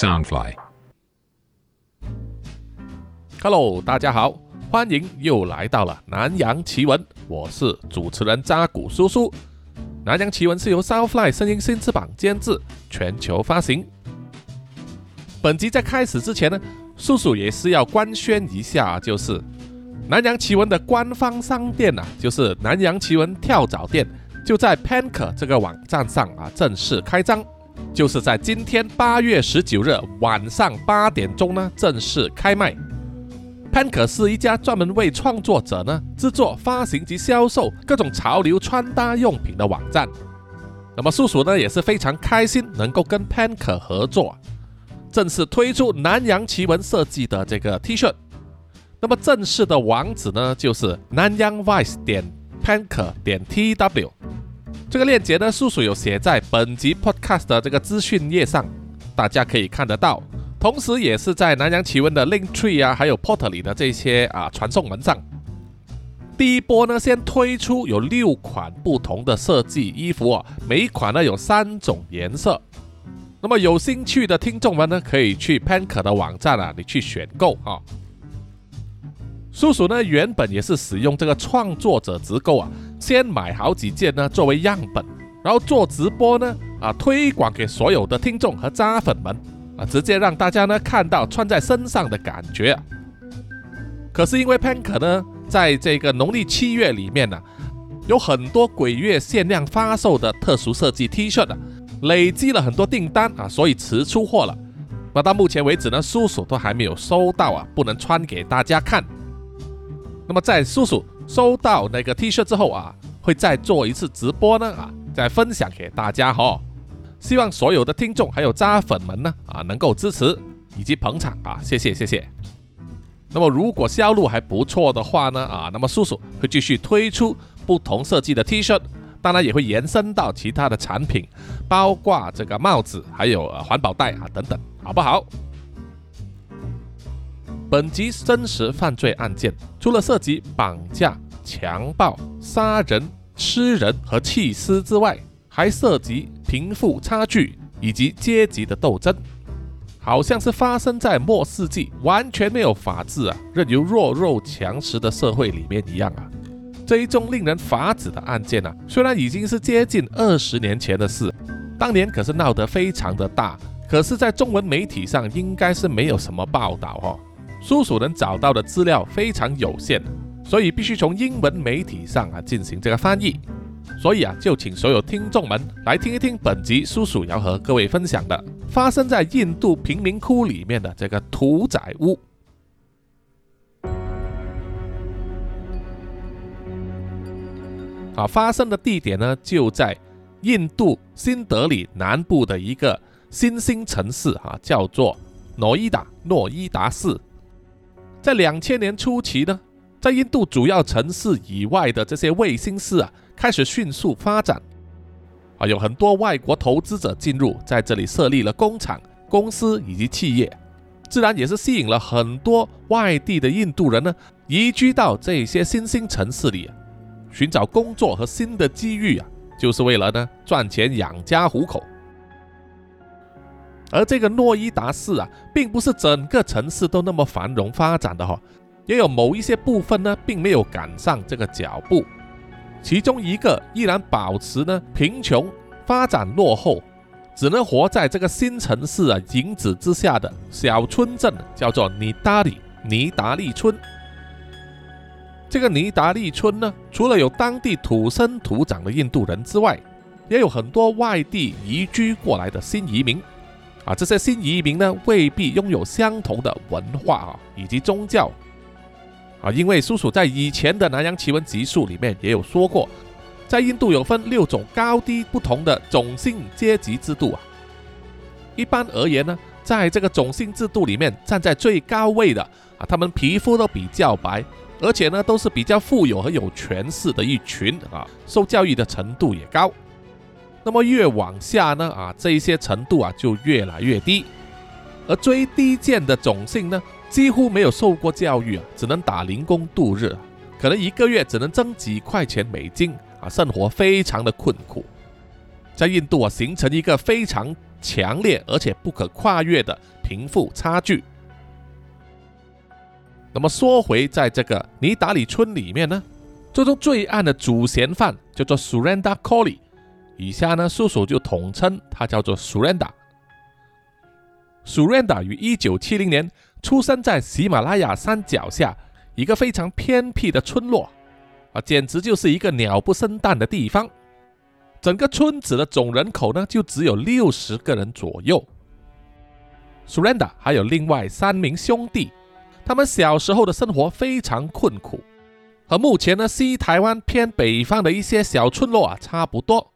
Soundfly。Hello，大家好，欢迎又来到了南洋奇闻，我是主持人扎古叔叔。南洋奇闻是由 Soundfly 声音新翅膀监制，全球发行。本集在开始之前呢，叔叔也是要官宣一下，就是南洋奇闻的官方商店啊，就是南洋奇闻跳蚤店，就在 Panker 这个网站上啊正式开张，就是在今天八月十九日晚上八点钟呢正式开卖。Panker 是一家专门为创作者呢制作、发行及销售各种潮流穿搭用品的网站。那么叔叔呢也是非常开心能够跟 Panker 合作，正式推出南洋奇闻设计的这个 T 恤。那么正式的网址呢就是南洋 vice 点 Panker 点 tw。这个链接呢叔叔有写在本集 podcast 的这个资讯页上，大家可以看得到。同时，也是在南洋奇闻的 Linktree 啊，还有 Porter 里的这些啊传送门上。第一波呢，先推出有六款不同的设计衣服啊，每一款呢有三种颜色。那么有兴趣的听众们呢，可以去 Panke 的网站啊，你去选购啊。叔叔呢，原本也是使用这个创作者直购啊，先买好几件呢作为样本，然后做直播呢啊，推广给所有的听众和渣粉们。啊，直接让大家呢看到穿在身上的感觉。可是因为 Pank 呢，在这个农历七月里面呢，有很多鬼月限量发售的特殊设计 T 恤啊，累积了很多订单啊，所以迟出货了。那到目前为止呢，叔叔都还没有收到啊，不能穿给大家看。那么在叔叔收到那个 T 恤之后啊，会再做一次直播呢啊，再分享给大家哈。希望所有的听众还有渣粉们呢啊能够支持以及捧场啊，谢谢谢谢。那么如果销路还不错的话呢啊，那么叔叔会继续推出不同设计的 T 恤，当然也会延伸到其他的产品，包括这个帽子，还有呃环保袋啊等等，好不好？本集真实犯罪案件，除了涉及绑架、强暴、杀人、吃人和弃尸之外，还涉及贫富差距以及阶级的斗争，好像是发生在末世纪完全没有法治啊，任由弱肉强食的社会里面一样啊。这一宗令人发指的案件啊，虽然已经是接近二十年前的事，当年可是闹得非常的大，可是，在中文媒体上应该是没有什么报道哦。叔叔能找到的资料非常有限，所以必须从英文媒体上啊进行这个翻译。所以啊，就请所有听众们来听一听本集叔叔要和各位分享的发生在印度贫民窟里面的这个屠宰屋。啊，发生的地点呢就在印度新德里南部的一个新兴城市啊，叫做诺伊达诺伊达市。在两千年初期呢，在印度主要城市以外的这些卫星市啊。开始迅速发展，啊，有很多外国投资者进入，在这里设立了工厂、公司以及企业，自然也是吸引了很多外地的印度人呢，移居到这些新兴城市里，寻找工作和新的机遇啊，就是为了呢赚钱养家糊口。而这个诺伊达市啊，并不是整个城市都那么繁荣发展的哈，也有某一些部分呢，并没有赶上这个脚步。其中一个依然保持呢贫穷、发展落后，只能活在这个新城市啊影子之下的小村镇，叫做尼达里尼达利村。这个尼达利村呢，除了有当地土生土长的印度人之外，也有很多外地移居过来的新移民。啊，这些新移民呢，未必拥有相同的文化啊以及宗教。啊，因为叔叔在以前的南洋奇闻集数里面也有说过，在印度有分六种高低不同的种姓阶级制度啊。一般而言呢，在这个种姓制度里面，站在最高位的啊，他们皮肤都比较白，而且呢都是比较富有和有权势的一群啊，受教育的程度也高。那么越往下呢啊，这一些程度啊就越来越低，而最低贱的种姓呢。几乎没有受过教育啊，只能打零工度日，可能一个月只能挣几块钱美金啊，生活非常的困苦。在印度啊，形成一个非常强烈而且不可跨越的贫富差距。那么说回在这个尼达里村里面呢，这宗罪案的主嫌犯叫做 Surrender Coley，以下呢叔叔就统称他叫做 Surrender。Surrender 于一九七零年出生在喜马拉雅山脚下一个非常偏僻的村落，啊，简直就是一个鸟不生蛋的地方。整个村子的总人口呢就只有六十个人左右。Surrender 还有另外三名兄弟。他们小时候的生活非常困苦，和目前呢西台湾偏北方的一些小村落啊差不多。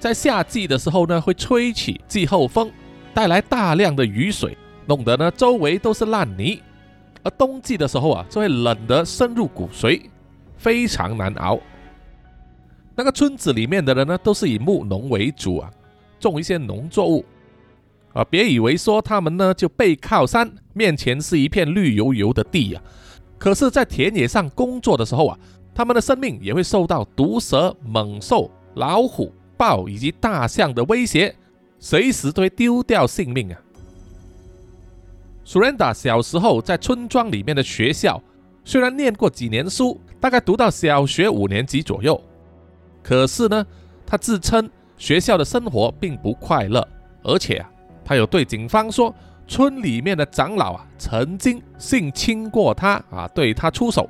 在夏季的时候呢，会吹起季候风，带来大量的雨水，弄得呢周围都是烂泥；而冬季的时候啊，就会冷得深入骨髓，非常难熬。那个村子里面的人呢，都是以牧农为主啊，种一些农作物。啊，别以为说他们呢就背靠山，面前是一片绿油油的地呀。可是，在田野上工作的时候啊，他们的生命也会受到毒蛇、猛兽、老虎、豹以及大象的威胁，随时都会丢掉性命啊。Surrender 小时候在村庄里面的学校，虽然念过几年书，大概读到小学五年级左右，可是呢，他自称学校的生活并不快乐，而且啊。他有对警方说，村里面的长老啊，曾经性侵过他啊，对他出手。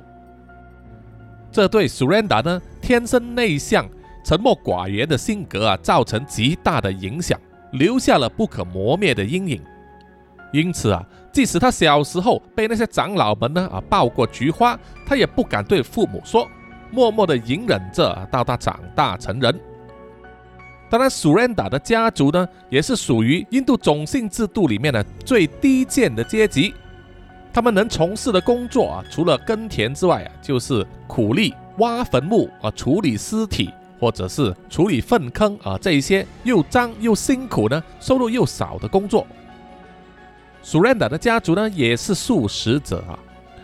这对 SUREND 呢，天生内向、沉默寡言的性格啊，造成极大的影响，留下了不可磨灭的阴影。因此啊，即使他小时候被那些长老们呢啊抱过菊花，他也不敢对父母说，默默的隐忍着，到他长大成人。当然，Surrender 的家族呢，也是属于印度种姓制度里面的最低贱的阶级。他们能从事的工作啊，除了耕田之外啊，就是苦力、挖坟墓啊、处理尸体，或者是处理粪坑啊，这一些又脏又辛苦呢，收入又少的工作。SUREND 的家族呢，也是素食者啊。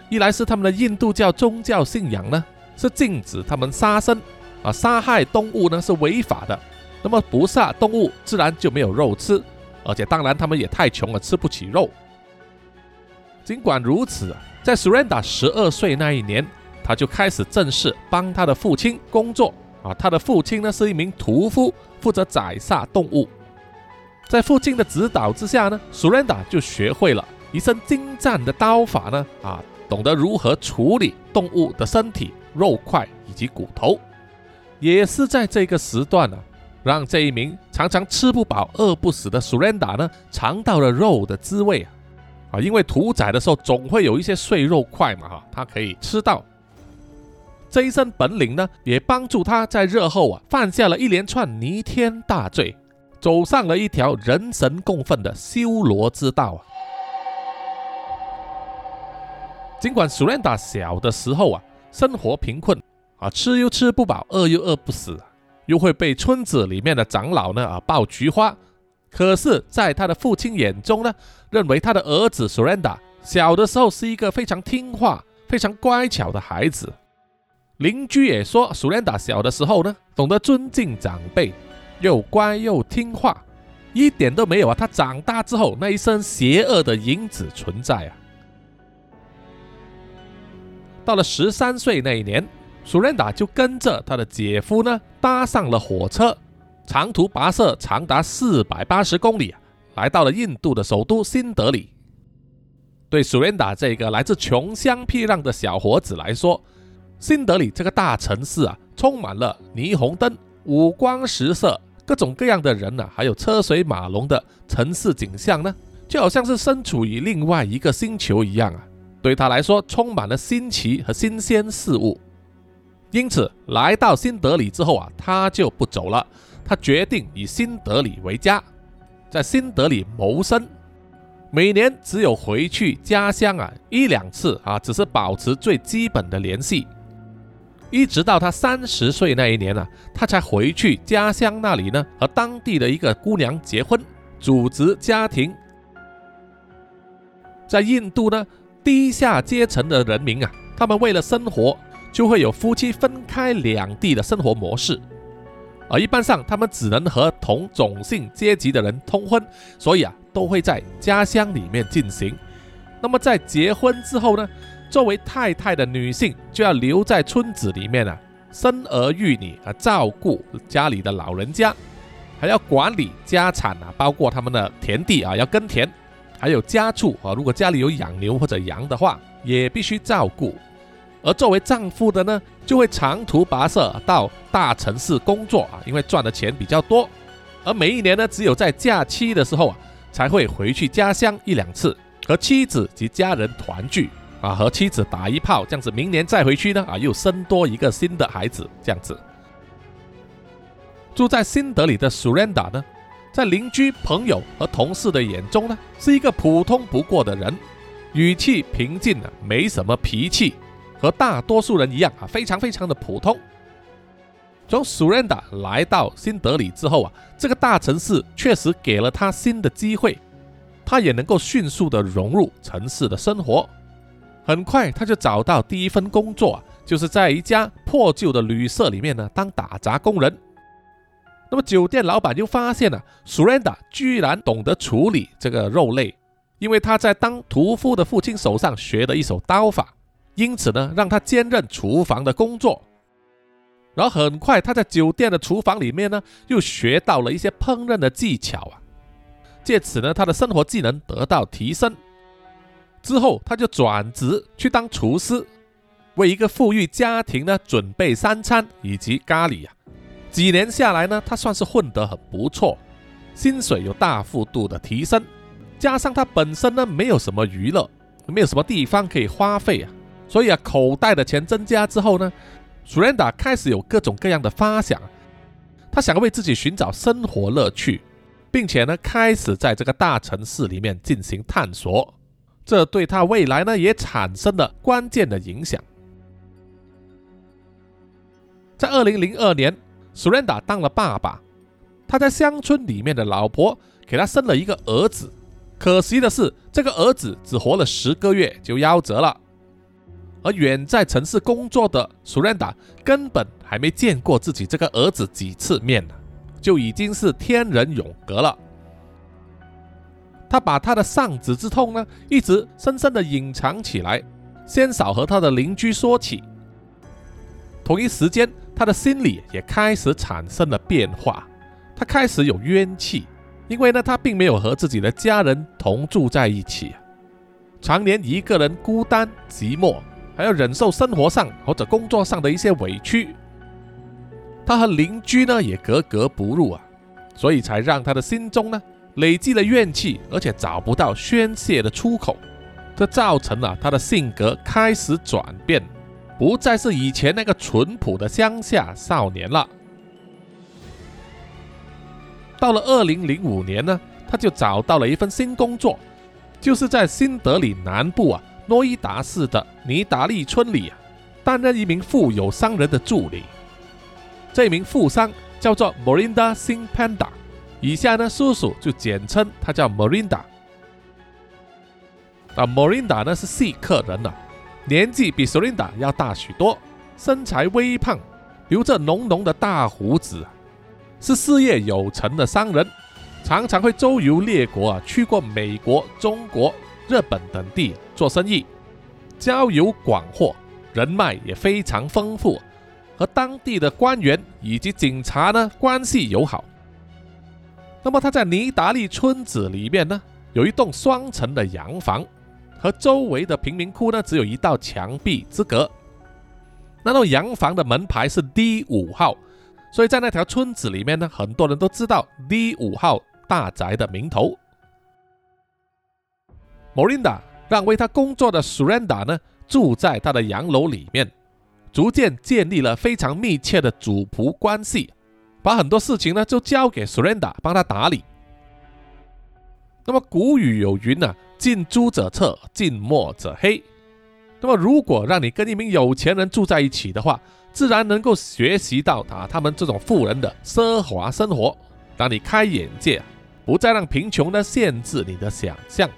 一来是他们的印度教宗教信仰呢，是禁止他们杀生啊，杀害动物呢是违法的。那么不杀动物，自然就没有肉吃，而且当然他们也太穷了，吃不起肉。尽管如此，在 Surrender 十二岁那一年，他就开始正式帮他的父亲工作啊。他的父亲呢是一名屠夫，负责宰杀动物。在父亲的指导之下呢，Surrender 就学会了一身精湛的刀法呢啊，懂得如何处理动物的身体、肉块以及骨头。也是在这个时段呢。让这一名常常吃不饱、饿不死的 Surrender 呢，尝到了肉的滋味啊！啊，因为屠宰的时候总会有一些碎肉块嘛，哈，他可以吃到。这一身本领呢，也帮助他在日后啊，犯下了一连串弥天大罪，走上了一条人神共愤的修罗之道啊！尽管 Surrender 小的时候啊，生活贫困啊，吃又吃不饱，饿又饿不死。又会被村子里面的长老呢啊抱菊花，可是，在他的父亲眼中呢，认为他的儿子 Surrender 小的时候是一个非常听话、非常乖巧的孩子。邻居也说，Surrender 小的时候呢，懂得尊敬长辈，又乖又听话，一点都没有啊。他长大之后那一身邪恶的影子存在啊。到了十三岁那一年。苏 rendra 达就跟着他的姐夫呢，搭上了火车，长途跋涉长达四百八十公里，来到了印度的首都新德里。对苏 rendra 达这个来自穷乡僻壤的小伙子来说，新德里这个大城市啊，充满了霓虹灯、五光十色、各种各样的人呐，还有车水马龙的城市景象呢，就好像是身处于另外一个星球一样啊。对他来说，充满了新奇和新鲜事物。因此，来到新德里之后啊，他就不走了。他决定以新德里为家，在新德里谋生。每年只有回去家乡啊一两次啊，只是保持最基本的联系。一直到他三十岁那一年呢，他才回去家乡那里呢，和当地的一个姑娘结婚，组织家庭。在印度呢，低下阶层的人民啊，他们为了生活。就会有夫妻分开两地的生活模式，而一般上他们只能和同种姓阶级的人通婚，所以啊，都会在家乡里面进行。那么在结婚之后呢，作为太太的女性就要留在村子里面啊，生儿育女啊，照顾家里的老人家，还要管理家产啊，包括他们的田地啊，要耕田，还有家畜啊，如果家里有养牛或者羊的话，也必须照顾。而作为丈夫的呢，就会长途跋涉到大城市工作啊，因为赚的钱比较多。而每一年呢，只有在假期的时候啊，才会回去家乡一两次，和妻子及家人团聚啊，和妻子打一炮，这样子，明年再回去呢啊，又生多一个新的孩子，这样子。住在新德里的 Surrender 呢，在邻居、朋友和同事的眼中呢，是一个普通不过的人，语气平静啊，没什么脾气。和大多数人一样啊，非常非常的普通。从 Surrender 来到新德里之后啊，这个大城市确实给了他新的机会，他也能够迅速的融入城市的生活。很快他就找到第一份工作，就是在一家破旧的旅社里面呢当打杂工人。那么酒店老板就发现了 Surrender 居然懂得处理这个肉类，因为他在当屠夫的父亲手上学的一手刀法。因此呢，让他兼任厨房的工作，然后很快他在酒店的厨房里面呢，又学到了一些烹饪的技巧啊，借此呢，他的生活技能得到提升。之后他就转职去当厨师，为一个富裕家庭呢准备三餐以及咖喱啊。几年下来呢，他算是混得很不错，薪水有大幅度的提升，加上他本身呢没有什么娱乐，没有什么地方可以花费啊。所以啊，口袋的钱增加之后呢，Suranda 开始有各种各样的发想，他想为自己寻找生活乐趣，并且呢，开始在这个大城市里面进行探索，这对他未来呢也产生了关键的影响。在二零零二年，Surrender 当了爸爸，他在乡村里面的老婆给他生了一个儿子，可惜的是，这个儿子只活了十个月就夭折了。而远在城市工作的 Surrender 根本还没见过自己这个儿子几次面呢，就已经是天人永隔了。他把他的丧子之痛呢，一直深深的隐藏起来，先少和他的邻居说起。同一时间，他的心里也开始产生了变化，他开始有冤气，因为呢，他并没有和自己的家人同住在一起，常年一个人孤单寂寞。还要忍受生活上或者工作上的一些委屈，他和邻居呢也格格不入啊，所以才让他的心中呢累积了怨气，而且找不到宣泄的出口，这造成了他的性格开始转变，不再是以前那个淳朴的乡下少年了。到了二零零五年呢，他就找到了一份新工作，就是在新德里南部啊。诺伊达市的尼达利村里啊，担任一名富有商人的助理。这名富商叫做 Morinda Singh Panda，以下呢，叔叔就简称他叫 Morinda。啊，Morinda 呢是细客人呐，年纪比 s u r i n d a 要大许多，身材微胖，留着浓浓的大胡子，是事业有成的商人，常常会周游列国啊，去过美国、中国。日本等地做生意，交友广阔，人脉也非常丰富，和当地的官员以及警察呢关系友好。那么他在尼达利村子里面呢，有一栋双层的洋房，和周围的贫民窟呢只有一道墙壁之隔。那栋洋房的门牌是 D 五号，所以在那条村子里面呢，很多人都知道 D 五号大宅的名头。Morinda 让为他工作的 Surrender 呢住在他的洋楼里面，逐渐建立了非常密切的主仆关系，把很多事情呢就交给 Surrender 帮他打理。那么古语有云呢，近朱者赤，近墨者黑。那么如果让你跟一名有钱人住在一起的话，自然能够学习到啊他们这种富人的奢华生活，让你开眼界，不再让贫穷呢限制你的想象。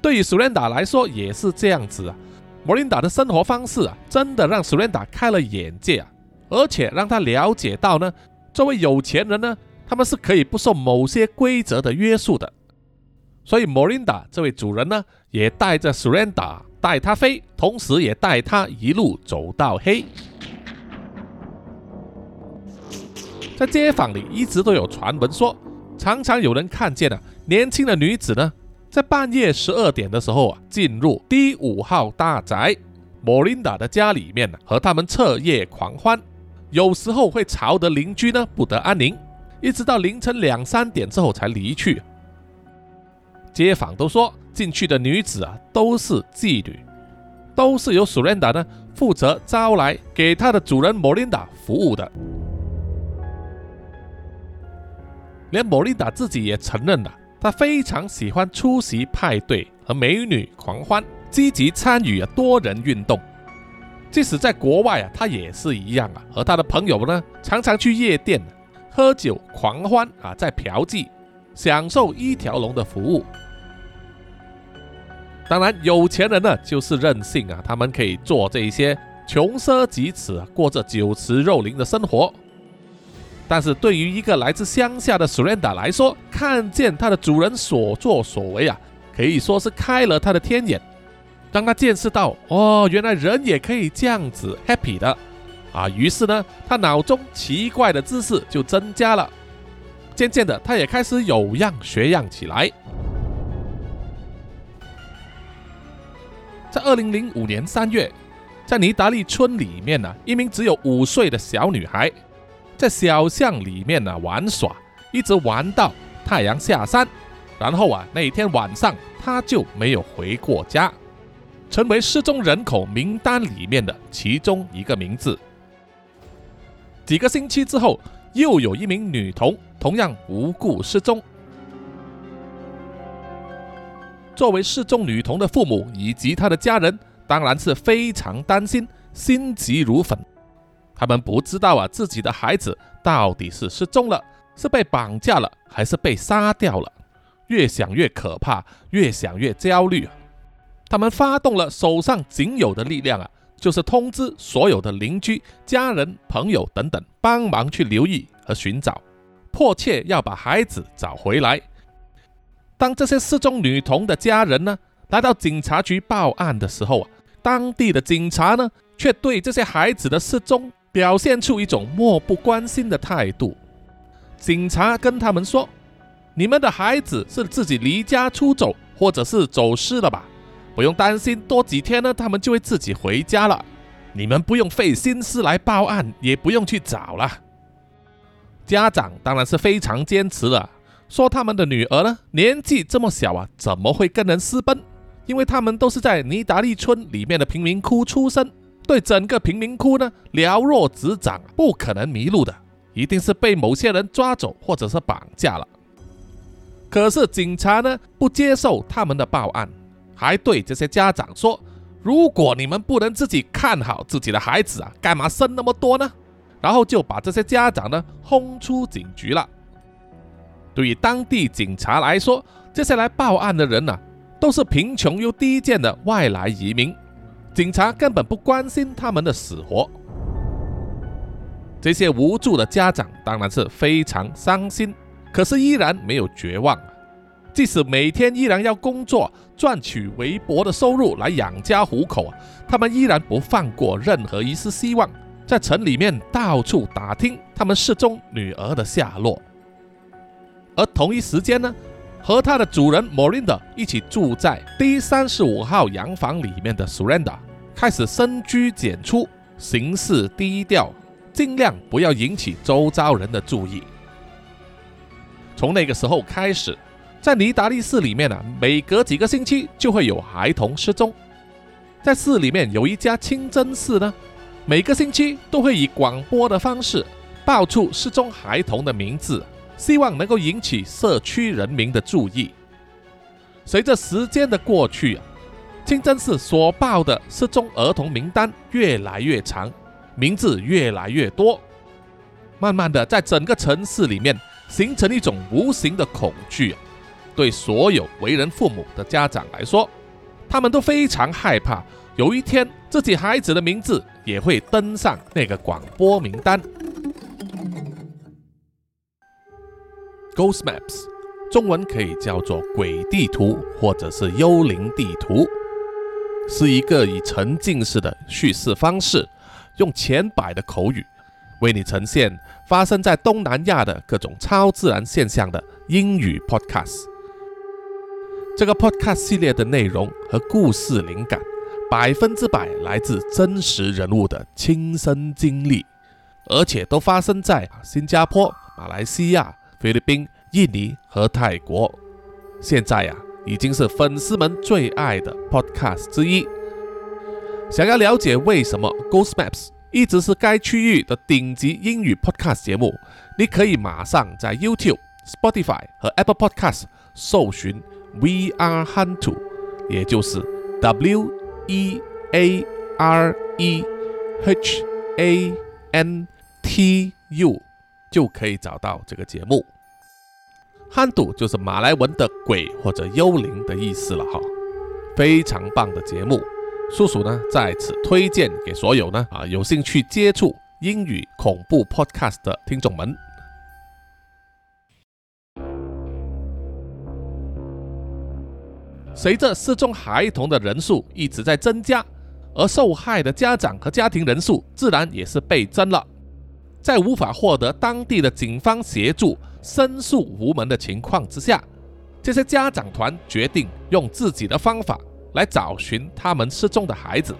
对于 Surrender 来说也是这样子啊，莫琳达的生活方式啊，真的让 Surrender 开了眼界啊，而且让他了解到呢，作为有钱人呢，他们是可以不受某些规则的约束的。所以莫琳达这位主人呢，也带着 Surrenda 带他飞，同时也带他一路走到黑。在街坊里一直都有传闻说，常常有人看见啊，年轻的女子呢，在半夜十二点的时候啊，进入第五号大宅莫琳达的家里面呢，和他们彻夜狂欢，有时候会吵得邻居呢不得安宁，一直到凌晨两三点之后才离去。街坊都说，进去的女子啊，都是妓女，都是由苏琳达呢负责招来给她的主人莫琳达服务的。连莫琳达自己也承认了，她非常喜欢出席派对和美女狂欢，积极参与多人运动。即使在国外啊，他也是一样啊，和他的朋友呢常常去夜店喝酒狂欢啊，在嫖妓，享受一条龙的服务。当然，有钱人呢就是任性啊，他们可以做这一些穷奢极侈，过着酒池肉林的生活。但是对于一个来自乡下的 Surrender 来说，看见他的主人所作所为啊，可以说是开了他的天眼。当他见识到哦，原来人也可以这样子 happy 的啊，于是呢，他脑中奇怪的知识就增加了。渐渐的，他也开始有样学样起来。在二零零五年三月，在尼达利村里面呢，一名只有五岁的小女孩。在小巷里面呢玩耍，一直玩到太阳下山，然后啊那天晚上他就没有回过家，成为失踪人口名单里面的其中一个名字。几个星期之后，又有一名女童同样无故失踪。作为失踪女童的父母以及她的家人，当然是非常担心，心急如焚。他们不知道啊，自己的孩子到底是失踪了，是被绑架了，还是被杀掉了？越想越可怕，越想越焦虑。他们发动了手上仅有的力量啊，就是通知所有的邻居、家人、朋友等等，帮忙去留意和寻找，迫切要把孩子找回来。当这些失踪女童的家人呢，来到警察局报案的时候啊，当地的警察呢，却对这些孩子的失踪。表现出一种漠不关心的态度。警察跟他们说：“你们的孩子是自己离家出走，或者是走失了吧？不用担心，多几天呢，他们就会自己回家了。你们不用费心思来报案，也不用去找了。”家长当然是非常坚持了，说他们的女儿呢，年纪这么小啊，怎么会跟人私奔？因为他们都是在尼达利村里面的贫民窟出生。对整个贫民窟呢了若指掌，不可能迷路的，一定是被某些人抓走或者是绑架了。可是警察呢不接受他们的报案，还对这些家长说：“如果你们不能自己看好自己的孩子啊，干嘛生那么多呢？”然后就把这些家长呢轰出警局了。对于当地警察来说，这些来报案的人呢，都是贫穷又低贱的外来移民。警察根本不关心他们的死活，这些无助的家长当然是非常伤心，可是依然没有绝望。即使每天依然要工作赚取微薄的收入来养家糊口啊，他们依然不放过任何一丝希望，在城里面到处打听他们失踪女儿的下落。而同一时间呢？和他的主人 Morinda 一起住在第三十五号洋房里面的 Surrender 开始深居简出，行事低调，尽量不要引起周遭人的注意。从那个时候开始，在尼达利市里面呢，每隔几个星期就会有孩童失踪。在市里面有一家清真寺呢，每个星期都会以广播的方式报出失踪孩童的名字。希望能够引起社区人民的注意。随着时间的过去啊，清真寺所报的失踪儿童名单越来越长，名字越来越多，慢慢的在整个城市里面形成一种无形的恐惧。对所有为人父母的家长来说，他们都非常害怕，有一天自己孩子的名字也会登上那个广播名单。Ghost Maps，中文可以叫做鬼地图或者是幽灵地图，是一个以沉浸式的叙事方式，用前百的口语为你呈现发生在东南亚的各种超自然现象的英语 podcast。这个 podcast 系列的内容和故事灵感，百分之百来自真实人物的亲身经历。而且都发生在新加坡、马来西亚、菲律宾、印尼和泰国。现在呀，已经是粉丝们最爱的 podcast 之一。想要了解为什么 Ghost Maps 一直是该区域的顶级英语 podcast 节目，你可以马上在 YouTube、Spotify 和 Apple Podcast 搜寻 We Are Hunt，也就是 W E A R E H A N。T U 就可以找到这个节目。汉赌就是马来文的鬼或者幽灵的意思了哈，非常棒的节目，叔叔呢在此推荐给所有呢啊有兴趣接触英语恐怖 podcast 的听众们。随着失踪孩童的人数一直在增加，而受害的家长和家庭人数自然也是倍增了。在无法获得当地的警方协助、申诉无门的情况之下，这些家长团决定用自己的方法来找寻他们失踪的孩子。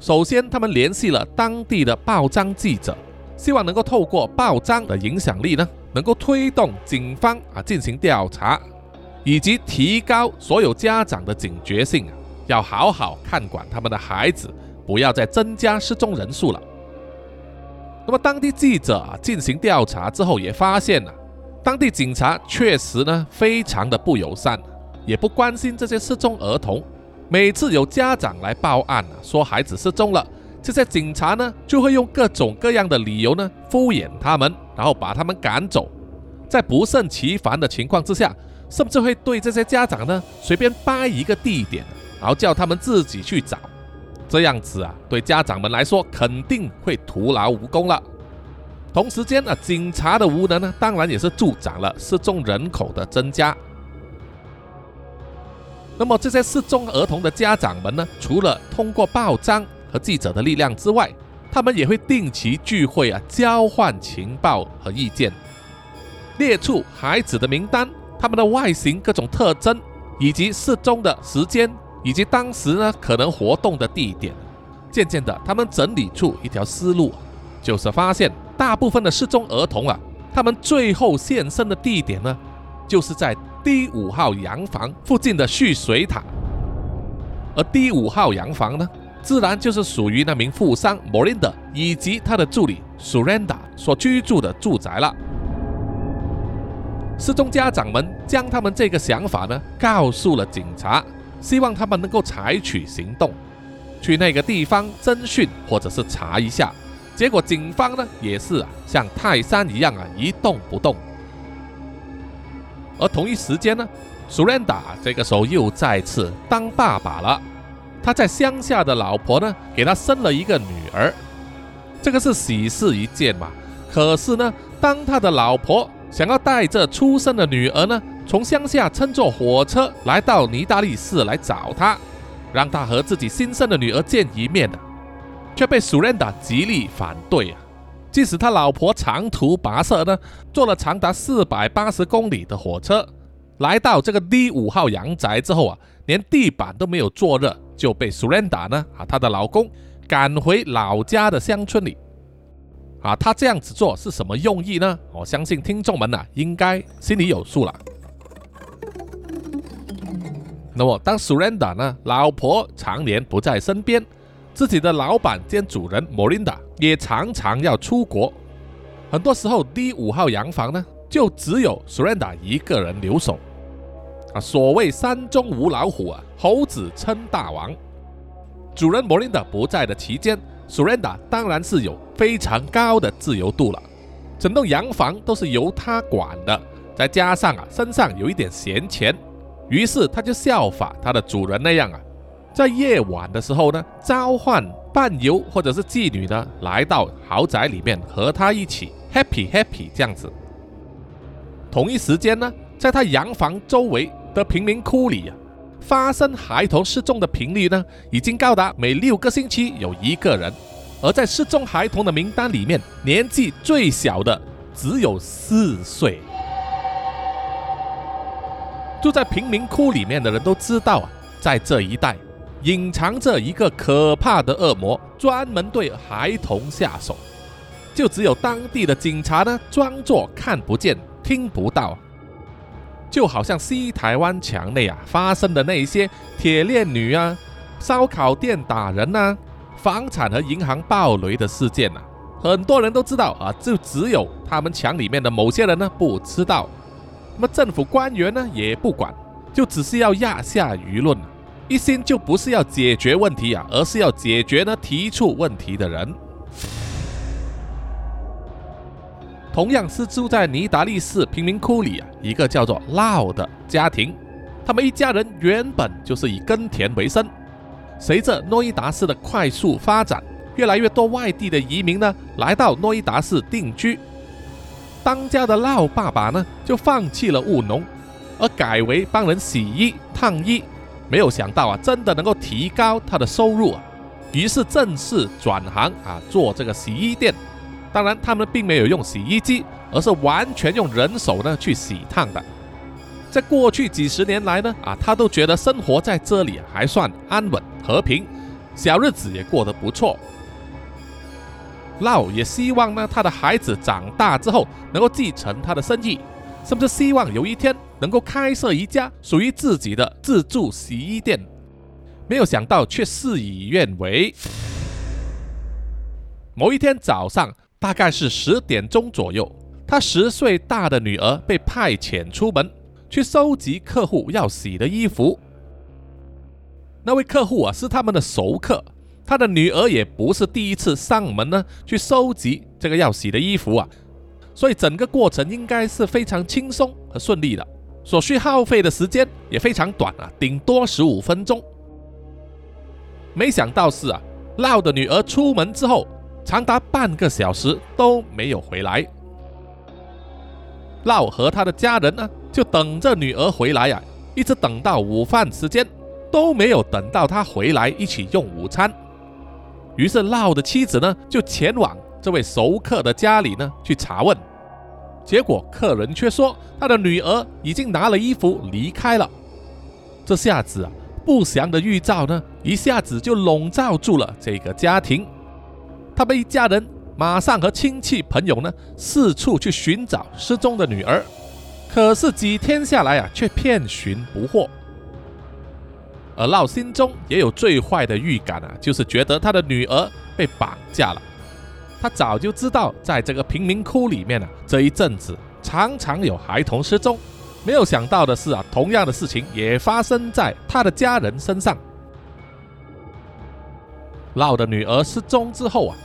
首先，他们联系了当地的报章记者，希望能够透过报章的影响力呢，能够推动警方啊进行调查，以及提高所有家长的警觉性，要好好看管他们的孩子，不要再增加失踪人数了。那么，当地记者啊进行调查之后，也发现了当地警察确实呢非常的不友善，也不关心这些失踪儿童。每次有家长来报案啊，说孩子失踪了，这些警察呢就会用各种各样的理由呢敷衍他们，然后把他们赶走。在不胜其烦的情况之下，甚至会对这些家长呢随便掰一个地点，然后叫他们自己去找。这样子啊，对家长们来说肯定会徒劳无功了。同时间呢，警察的无能呢，当然也是助长了失踪人口的增加。那么这些失踪儿童的家长们呢，除了通过报章和记者的力量之外，他们也会定期聚会啊，交换情报和意见，列出孩子的名单、他们的外形各种特征以及失踪的时间。以及当时呢可能活动的地点，渐渐的，他们整理出一条思路，就是发现大部分的失踪儿童啊，他们最后现身的地点呢，就是在 D 五号洋房附近的蓄水塔，而 D 五号洋房呢，自然就是属于那名富商 Morinda 以及他的助理 Surrenda 所居住的住宅了。失踪家长们将他们这个想法呢，告诉了警察。希望他们能够采取行动，去那个地方侦讯或者是查一下。结果警方呢也是啊，像泰山一样啊一动不动。而同一时间呢，苏兰达这个时候又再次当爸爸了。他在乡下的老婆呢给他生了一个女儿，这个是喜事一件嘛。可是呢，当他的老婆想要带着出生的女儿呢。从乡下乘坐火车来到尼达利市来找他，让他和自己新生的女儿见一面的，却被苏兰达极力反对啊！即使他老婆长途跋涉呢，坐了长达四百八十公里的火车，来到这个 D 五号阳宅之后啊，连地板都没有坐热，就被苏兰达呢啊她的老公赶回老家的乡村里。啊，他这样子做是什么用意呢？我相信听众们呐，应该心里有数了。那么，当 Surrender 呢，老婆常年不在身边，自己的老板兼主人 Morinda 也常常要出国，很多时候 D 五号洋房呢，就只有 Surrender 一个人留守。啊，所谓山中无老虎啊，猴子称大王。主人 Morinda 不在的期间，Surrender 当然是有非常高的自由度了，整栋洋房都是由他管的，再加上啊，身上有一点闲钱。于是他就效法他的主人那样啊，在夜晚的时候呢，召唤伴游或者是妓女呢，来到豪宅里面和他一起 happy happy 这样子。同一时间呢，在他洋房周围的贫民窟里啊，发生孩童失踪的频率呢，已经高达每六个星期有一个人。而在失踪孩童的名单里面，年纪最小的只有四岁。住在贫民窟里面的人都知道啊，在这一带隐藏着一个可怕的恶魔，专门对孩童下手。就只有当地的警察呢，装作看不见、听不到，就好像西台湾墙内啊发生的那些铁链女啊、烧烤店打人呐。房产和银行暴雷的事件呐，很多人都知道啊，就只有他们墙里面的某些人呢不知道。那么政府官员呢也不管，就只是要压下舆论，一心就不是要解决问题啊，而是要解决呢提出问题的人。同样是住在尼达利市贫民窟里啊，一个叫做闹的家庭，他们一家人原本就是以耕田为生。随着诺伊达市的快速发展，越来越多外地的移民呢来到诺伊达市定居。当家的老爸爸呢就放弃了务农，而改为帮人洗衣烫衣。没有想到啊，真的能够提高他的收入啊，于是正式转行啊做这个洗衣店。当然，他们并没有用洗衣机，而是完全用人手呢去洗烫的。在过去几十年来呢，啊，他都觉得生活在这里还算安稳和平，小日子也过得不错。老也希望呢，他的孩子长大之后能够继承他的生意，甚至希望有一天能够开设一家属于自己的自助洗衣店。没有想到却事与愿违。某一天早上，大概是十点钟左右，他十岁大的女儿被派遣出门。去收集客户要洗的衣服。那位客户啊是他们的熟客，他的女儿也不是第一次上门呢去收集这个要洗的衣服啊，所以整个过程应该是非常轻松和顺利的，所需耗费的时间也非常短啊，顶多十五分钟。没想到是啊，闹的女儿出门之后，长达半个小时都没有回来。闹和他的家人呢？就等着女儿回来呀，一直等到午饭时间都没有等到她回来一起用午餐。于是闹的妻子呢就前往这位熟客的家里呢去查问，结果客人却说他的女儿已经拿了衣服离开了。这下子啊，不祥的预兆呢一下子就笼罩住了这个家庭。他们一家人马上和亲戚朋友呢四处去寻找失踪的女儿。可是几天下来啊，却遍寻不获。而闹心中也有最坏的预感啊，就是觉得他的女儿被绑架了。他早就知道，在这个贫民窟里面呢，这一阵子常常有孩童失踪。没有想到的是啊，同样的事情也发生在他的家人身上。闹的女儿失踪之后啊，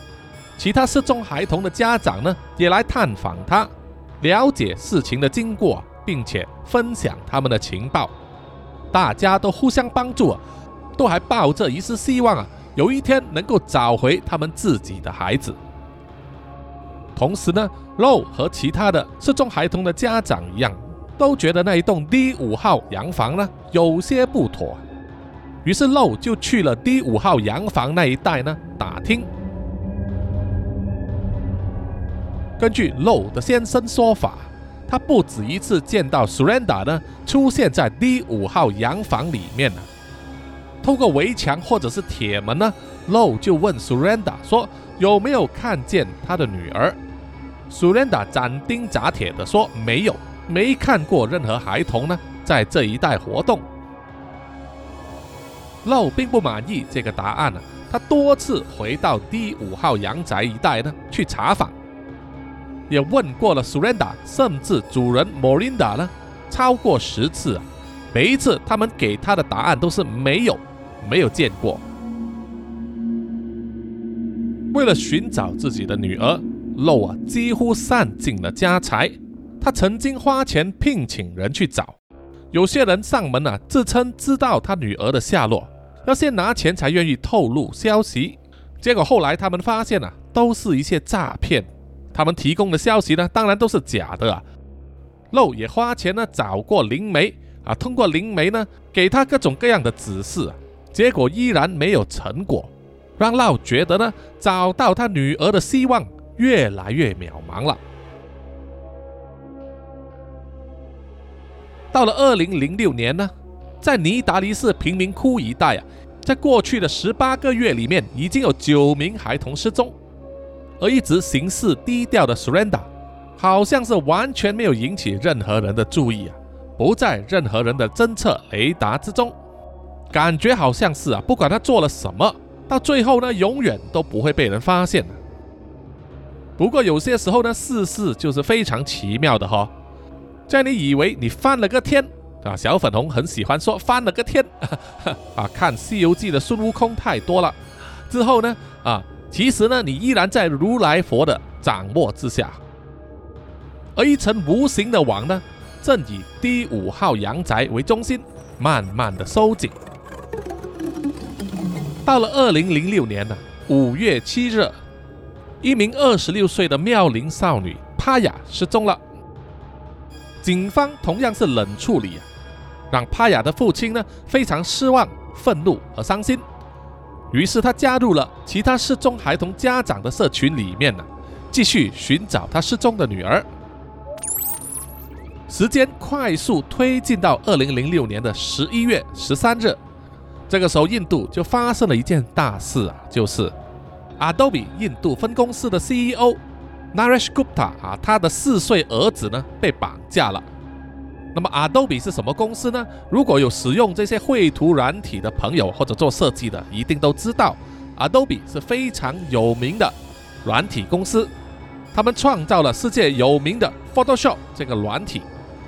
其他失踪孩童的家长呢，也来探访他。了解事情的经过，并且分享他们的情报，大家都互相帮助，啊都还抱着一丝希望啊，有一天能够找回他们自己的孩子。同时呢，Low 和其他的失踪孩童的家长一样，都觉得那一栋 D 五号洋房呢有些不妥，于是 Low 就去了 D 五号洋房那一带呢打听。根据 Low 的先生说法，他不止一次见到 Surrender 呢出现在 D 五号洋房里面呢。透过围墙或者是铁门呢，Low 就问 Surrender 说有没有看见他的女儿。Surrender 斩钉截铁的说没有，没看过任何孩童呢在这一带活动。Low 并不满意这个答案呢，他多次回到 D 五号阳宅一带呢去查访。也问过了 Surrender，甚至主人 Morinda 呢，超过十次啊，每一次他们给他的答案都是没有，没有见过。为了寻找自己的女儿露啊几乎散尽了家财。他曾经花钱聘请人去找，有些人上门啊自称知道他女儿的下落，要先拿钱才愿意透露消息。结果后来他们发现啊，都是一些诈骗。他们提供的消息呢，当然都是假的啊。漏也花钱呢找过灵媒啊，通过灵媒呢给他各种各样的指示，结果依然没有成果，让漏觉得呢找到他女儿的希望越来越渺茫了。到了二零零六年呢，在尼达利市贫民窟一带啊，在过去的十八个月里面，已经有九名孩童失踪，而一直行事低调的 Surrenda，好像是完全没有引起任何人的注意啊，不在任何人的侦测雷达之中，感觉好像是啊，不管他做了什么，到最后呢，永远都不会被人发现。不过有些时候呢，世事就是非常奇妙的哈。在你以为你翻了个天啊，小粉红很喜欢说翻了个天 啊，看《西游记》的孙悟空太多了。之后呢，啊，其实呢，你依然在如来佛的掌握之下，而一层无形的网呢，正以第五号阳宅为中心，慢慢的收紧。到了二零零六年呢，五月七日，一名二十六岁的妙龄少女帕雅失踪了。警方同样是冷处理啊，让帕雅的父亲呢非常失望、愤怒和伤心。于是他加入了其他失踪孩童家长的社群里面呢，继续寻找他失踪的女儿。时间快速推进到二零零六年的十一月十三日，这个时候印度就发生了一件大事啊，就是 Adobe 印度分公司的 CEO。Naresh Gupta 啊，他的四岁儿子呢被绑架了。那么 Adobe 是什么公司呢？如果有使用这些绘图软体的朋友或者做设计的，一定都知道，Adobe 是非常有名的软体公司。他们创造了世界有名的 Photoshop 这个软体，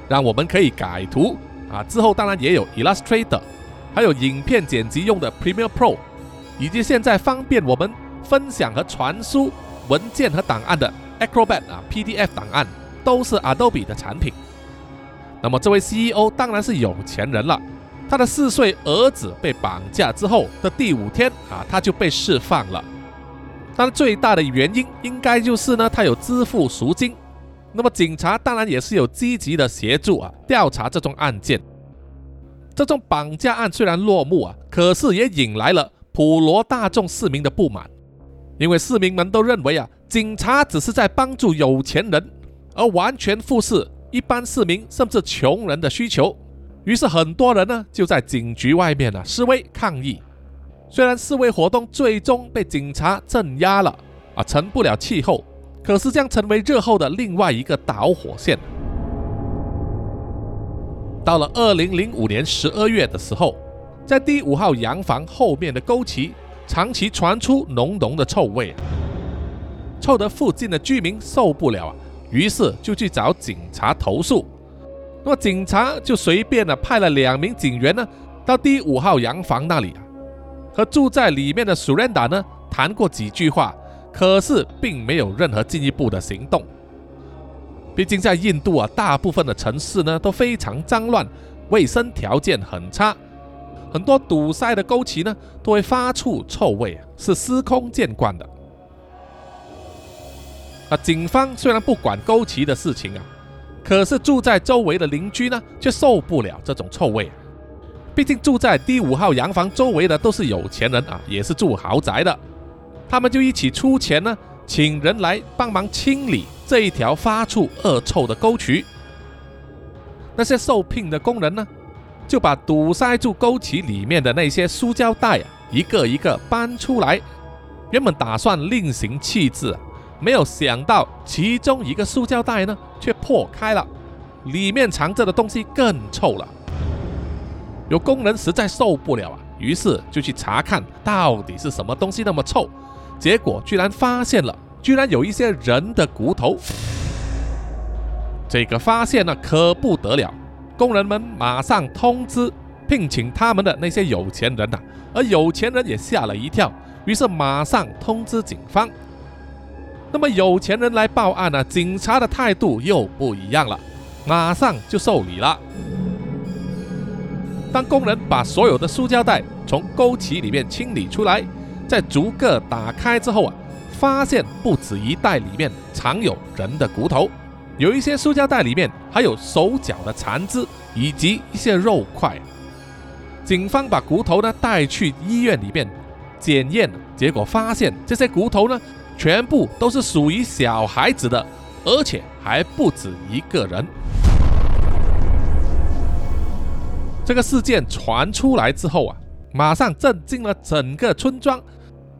让我们可以改图啊。之后当然也有 Illustrator，还有影片剪辑用的 Premiere Pro，以及现在方便我们分享和传输文件和档案的。Acrobat 啊，PDF 档案都是 Adobe 的产品。那么这位 CEO 当然是有钱人了。他的四岁儿子被绑架之后的第五天啊，他就被释放了。但最大的原因应该就是呢，他有支付赎金。那么警察当然也是有积极的协助啊，调查这宗案件。这宗绑架案虽然落幕啊，可是也引来了普罗大众市民的不满，因为市民们都认为啊。警察只是在帮助有钱人，而完全忽视一般市民甚至穷人的需求。于是很多人呢就在警局外面呢示威抗议。虽然示威活动最终被警察镇压了，啊成不了气候，可是将成为日后的另外一个导火线。到了二零零五年十二月的时候，在第五号洋房后面的沟渠长期传出浓浓的臭味。臭得附近的居民受不了啊，于是就去找警察投诉。那么警察就随便的派了两名警员呢，到第五号洋房那里啊，和住在里面的 Surrender 呢谈过几句话，可是并没有任何进一步的行动。毕竟在印度啊，大部分的城市呢都非常脏乱，卫生条件很差，很多堵塞的沟渠呢都会发出臭味，是司空见惯的。啊，警方虽然不管沟渠的事情啊，可是住在周围的邻居呢，却受不了这种臭味啊。毕竟住在第五号洋房周围的都是有钱人啊，也是住豪宅的，他们就一起出钱呢，请人来帮忙清理这一条发出恶臭的沟渠。那些受聘的工人呢，就把堵塞住沟渠里面的那些塑胶袋啊，一个一个搬出来，原本打算另行弃置。没有想到，其中一个塑胶袋呢，却破开了，里面藏着的东西更臭了。有工人实在受不了啊，于是就去查看到底是什么东西那么臭，结果居然发现了，居然有一些人的骨头。这个发现呢，可不得了，工人们马上通知聘请他们的那些有钱人呐，而有钱人也吓了一跳，于是马上通知警方。那么有钱人来报案呢，警察的态度又不一样了，马上就受理了。当工人把所有的塑胶袋从沟渠里面清理出来，再逐个打开之后啊，发现不止一袋里面藏有人的骨头，有一些塑胶袋里面还有手脚的残肢以及一些肉块。警方把骨头呢带去医院里面检验，结果发现这些骨头呢全部都是属于小孩子的，而且还不止一个人。这个事件传出来之后啊，马上震惊了整个村庄，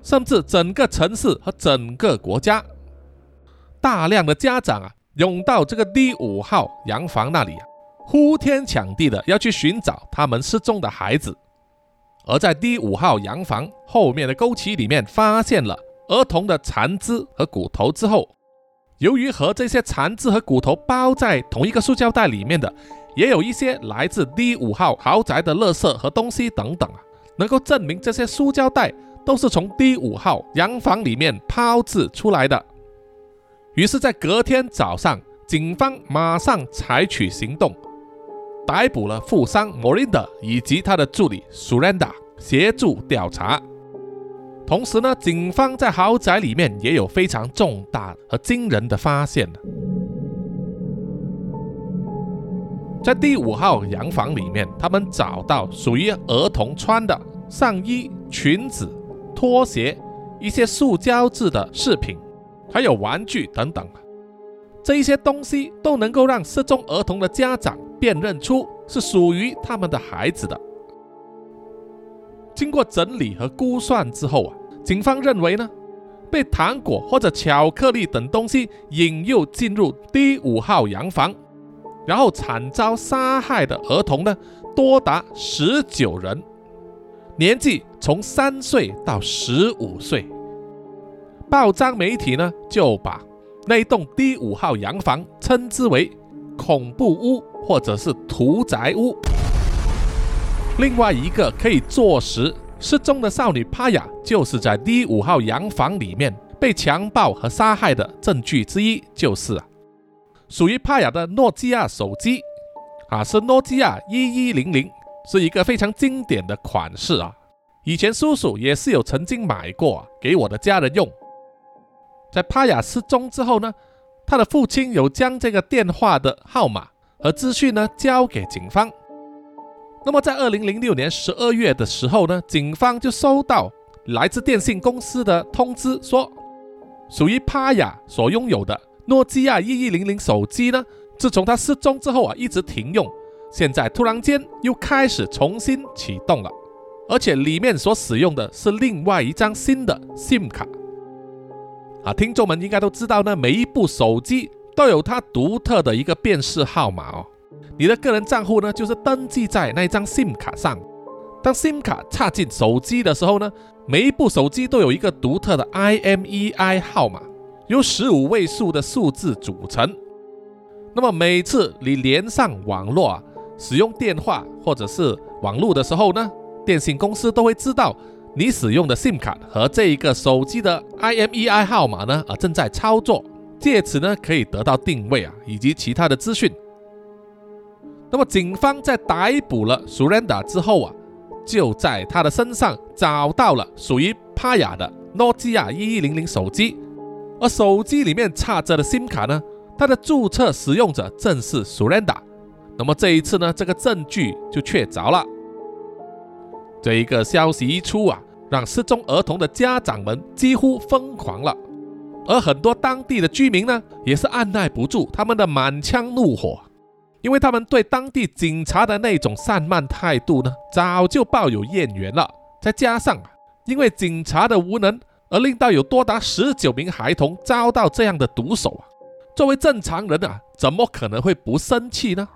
甚至整个城市和整个国家。大量的家长啊，涌到这个第五号洋房那里啊，呼天抢地的要去寻找他们失踪的孩子。而在第五号洋房后面的沟渠里面，发现了儿童的残肢和骨头之后，由于和这些残肢和骨头包在同一个塑胶袋里面的。也有一些来自 D 五号豪宅的垃圾和东西等等啊，能够证明这些塑胶袋都是从 D 五号洋房里面抛掷出来的。于是，在隔天早上，警方马上采取行动，逮捕了富商 Morinda 以及他的助理 Surenda，协助调查。同时呢，警方在豪宅里面也有非常重大和惊人的发现。在第五号洋房里面，他们找到属于儿童穿的上衣、裙子、拖鞋、一些塑胶制的饰品，还有玩具等等。这一些东西都能够让失踪儿童的家长辨认出是属于他们的孩子的。经过整理和估算之后啊，警方认为呢，被糖果或者巧克力等东西引诱进入第五号洋房。然后惨遭杀害的儿童呢，多达十九人，年纪从三岁到十五岁。报章媒体呢就把那栋第五号洋房称之为恐怖屋或者是屠宰屋。另外一个可以坐实失踪的少女帕雅就是在第五号洋房里面被强暴和杀害的证据之一，就是啊。属于帕雅的诺基亚手机，啊，是诺基亚一一零零，是一个非常经典的款式啊。以前叔叔也是有曾经买过给我的家人用。在帕雅失踪之后呢，他的父亲有将这个电话的号码和资讯呢交给警方。那么在二零零六年十二月的时候呢，警方就收到来自电信公司的通知，说属于帕雅所拥有的。诺基亚一一零零手机呢？自从他失踪之后啊，一直停用，现在突然间又开始重新启动了，而且里面所使用的是另外一张新的 SIM 卡。啊，听众们应该都知道呢，每一部手机都有它独特的一个辨识号码哦。你的个人账户呢，就是登记在那一张 SIM 卡上。当 SIM 卡插进手机的时候呢，每一部手机都有一个独特的 IMEI 号码。由十五位数的数字组成。那么每次你连上网络啊，使用电话或者是网络的时候呢，电信公司都会知道你使用的 SIM 卡和这一个手机的 IMEI 号码呢啊正在操作，借此呢可以得到定位啊以及其他的资讯。那么警方在逮捕了 Surenda 之后啊，就在他的身上找到了属于帕雅的诺基亚一一零零手机。而手机里面插着的 SIM 卡呢，它的注册使用者正是 Surenda。那么这一次呢，这个证据就确凿了。这一个消息一出啊，让失踪儿童的家长们几乎疯狂了。而很多当地的居民呢，也是按耐不住他们的满腔怒火，因为他们对当地警察的那种散漫态度呢，早就抱有怨言了。再加上啊，因为警察的无能。而令到有多达十九名孩童遭到这样的毒手啊！作为正常人啊，怎么可能会不生气呢？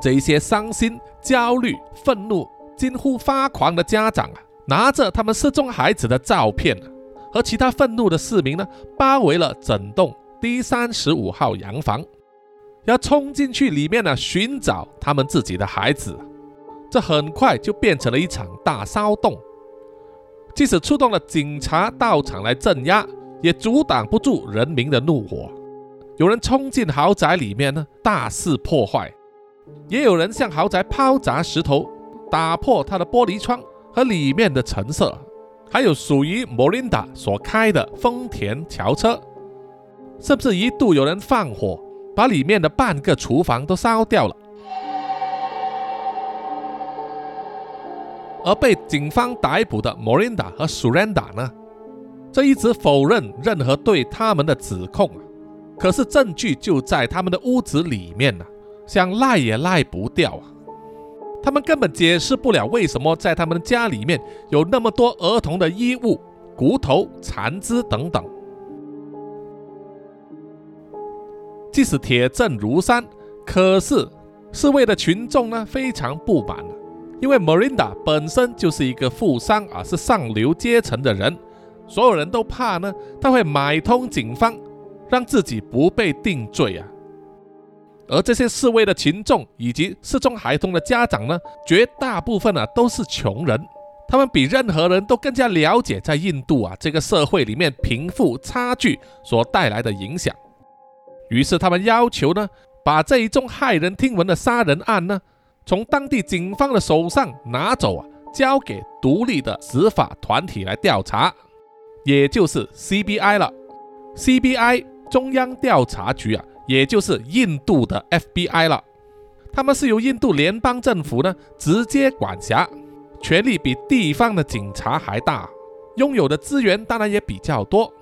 这一些伤心、焦虑、愤怒、近乎发狂的家长啊，拿着他们失踪孩子的照片啊和其他愤怒的市民呢，包围了整栋 D 三十五号洋房，要冲进去里面呢寻找他们自己的孩子。这很快就变成了一场大骚动。即使出动了警察到场来镇压，也阻挡不住人民的怒火。有人冲进豪宅里面呢，大肆破坏；也有人向豪宅抛砸石头，打破它的玻璃窗和里面的陈设。还有属于莫琳达所开的丰田轿车，甚至一度有人放火把里面的半个厨房都烧掉了。而被警方逮捕的 Morinda 和 s u r e n d a 呢，这一直否认任何对他们的指控啊。可是证据就在他们的屋子里面呢，想赖也赖不掉啊。他们根本解释不了为什么在他们家里面有那么多儿童的衣物、骨头、残肢等等。即使铁证如山，可是示威的群众呢非常不满因为 Marinda 本身就是一个富商啊，是上流阶层的人，所有人都怕呢，他会买通警方，让自己不被定罪啊。而这些示威的群众以及失踪孩童的家长呢，绝大部分啊都是穷人，他们比任何人都更加了解在印度啊这个社会里面贫富差距所带来的影响，于是他们要求呢，把这一宗骇人听闻的杀人案呢。从当地警方的手上拿走啊，交给独立的执法团体来调查，也就是 CBI 了。CBI 中央调查局啊，也就是印度的 FBI 了。他们是由印度联邦政府呢直接管辖，权力比地方的警察还大，拥有的资源当然也比较多。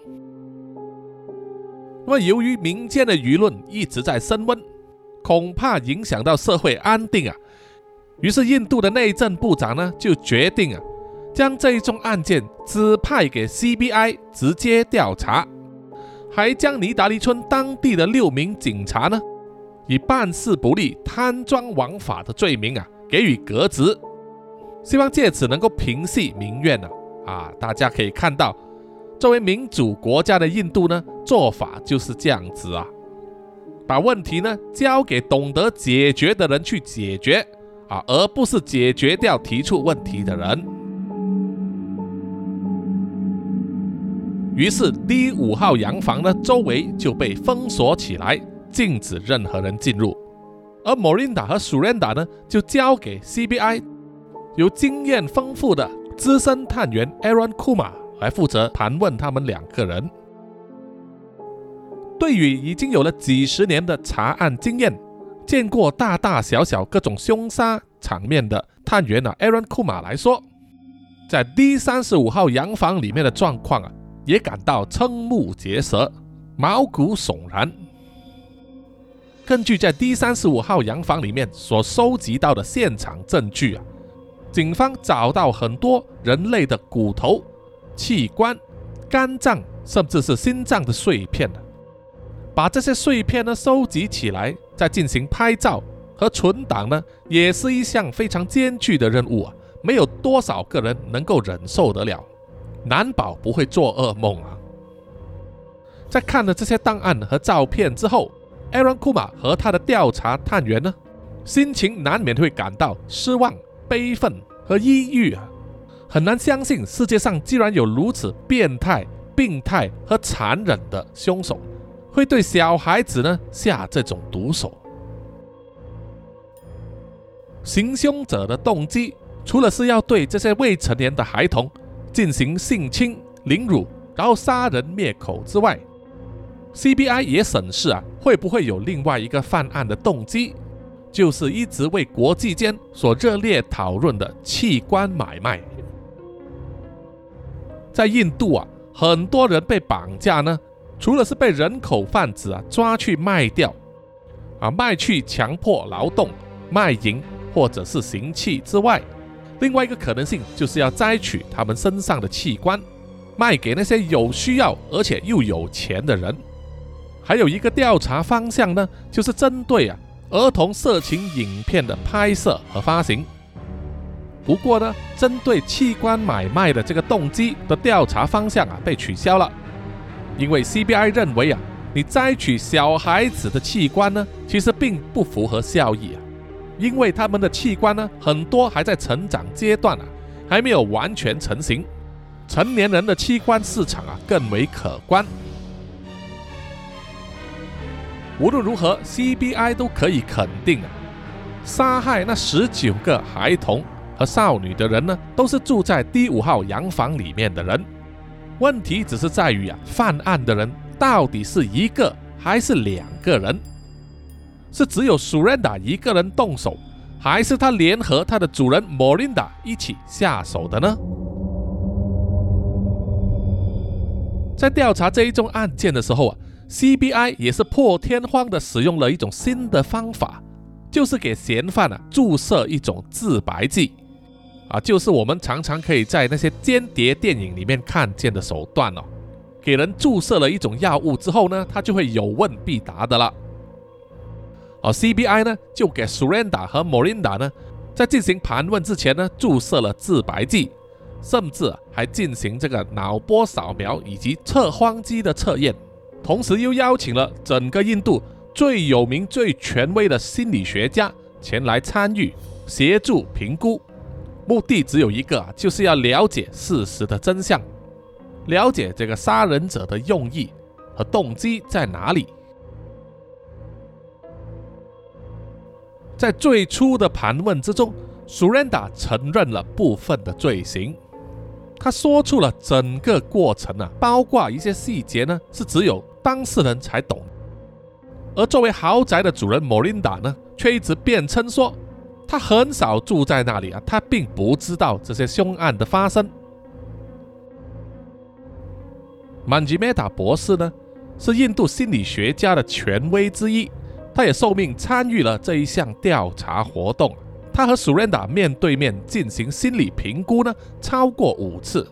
那么由于民间的舆论一直在升温，恐怕影响到社会安定啊。于是，印度的内政部长呢就决定啊，将这一宗案件指派给 CBI 直接调查，还将尼达利村当地的六名警察呢，以办事不力、贪赃枉法的罪名啊给予革职，希望借此能够平息民怨呢。啊，大家可以看到，作为民主国家的印度呢，做法就是这样子啊，把问题呢交给懂得解决的人去解决。啊，而不是解决掉提出问题的人。于是第五号洋房呢，周围就被封锁起来，禁止任何人进入。而 Morinda 和 Surinda 呢，就交给 CBI，由经验丰富的资深探员 Aaron Kumar 来负责盘问他们两个人。对于已经有了几十年的查案经验。见过大大小小各种凶杀场面的探员啊，Aaron Kuma 来说，在 D 三十五号洋房里面的状况啊，也感到瞠目结舌、毛骨悚然。根据在 D 三十五号洋房里面所收集到的现场证据啊，警方找到很多人类的骨头、器官、肝脏，甚至是心脏的碎片把这些碎片呢收集起来。再进行拍照和存档呢，也是一项非常艰巨的任务啊！没有多少个人能够忍受得了，难保不会做噩梦啊！在看了这些档案和照片之后，Aaron Kumar 和他的调查探员呢，心情难免会感到失望、悲愤和抑郁啊！很难相信世界上居然有如此变态、病态和残忍的凶手。会对小孩子呢下这种毒手。行凶者的动机，除了是要对这些未成年的孩童进行性侵、凌辱，然后杀人灭口之外，CBI 也审视啊，会不会有另外一个犯案的动机，就是一直为国际间所热烈讨论的器官买卖。在印度啊，很多人被绑架呢。除了是被人口贩子啊抓去卖掉，啊卖去强迫劳动、卖淫或者是行器之外，另外一个可能性就是要摘取他们身上的器官，卖给那些有需要而且又有钱的人。还有一个调查方向呢，就是针对啊儿童色情影片的拍摄和发行。不过呢，针对器官买卖的这个动机的调查方向啊被取消了。因为 CBI 认为啊，你摘取小孩子的器官呢，其实并不符合效益啊，因为他们的器官呢，很多还在成长阶段啊，还没有完全成型。成年人的器官市场啊，更为可观。无论如何，CBI 都可以肯定啊，杀害那十九个孩童和少女的人呢，都是住在第五号洋房里面的人。问题只是在于啊，犯案的人到底是一个还是两个人？是只有 Surrender 一个人动手，还是他联合他的主人 Morinda 一起下手的呢？在调查这一宗案件的时候啊，CBI 也是破天荒的使用了一种新的方法，就是给嫌犯啊注射一种致白剂，啊，就是我们常常可以在那些间谍电影里面看见的手段哦。给人注射了一种药物之后呢，他就会有问必答的了。而 CBI 呢就给 Surrenda 和 Morinda 呢在进行盘问之前呢注射了致白剂。甚至还进行这个脑波扫描以及测谎机的测验，同时又邀请了整个印度最有名、最权威的心理学家前来参与协助评估。目的只有一个啊，就是要了解事实的真相，了解这个杀人者的用意和动机在哪里。在最初的盘问之中，Surrender 承认了部分的罪行。他说出了整个过程啊，包括一些细节呢，是只有当事人才懂。而作为豪宅的主人莫琳达呢，却一直辩称说，他很少住在那里啊，他并不知道这些凶案的发生。曼吉梅塔博士呢，是印度心理学家的权威之一，他也受命参与了这一项调查活动。他和 Surrender 面对面进行心理评估呢，超过五次，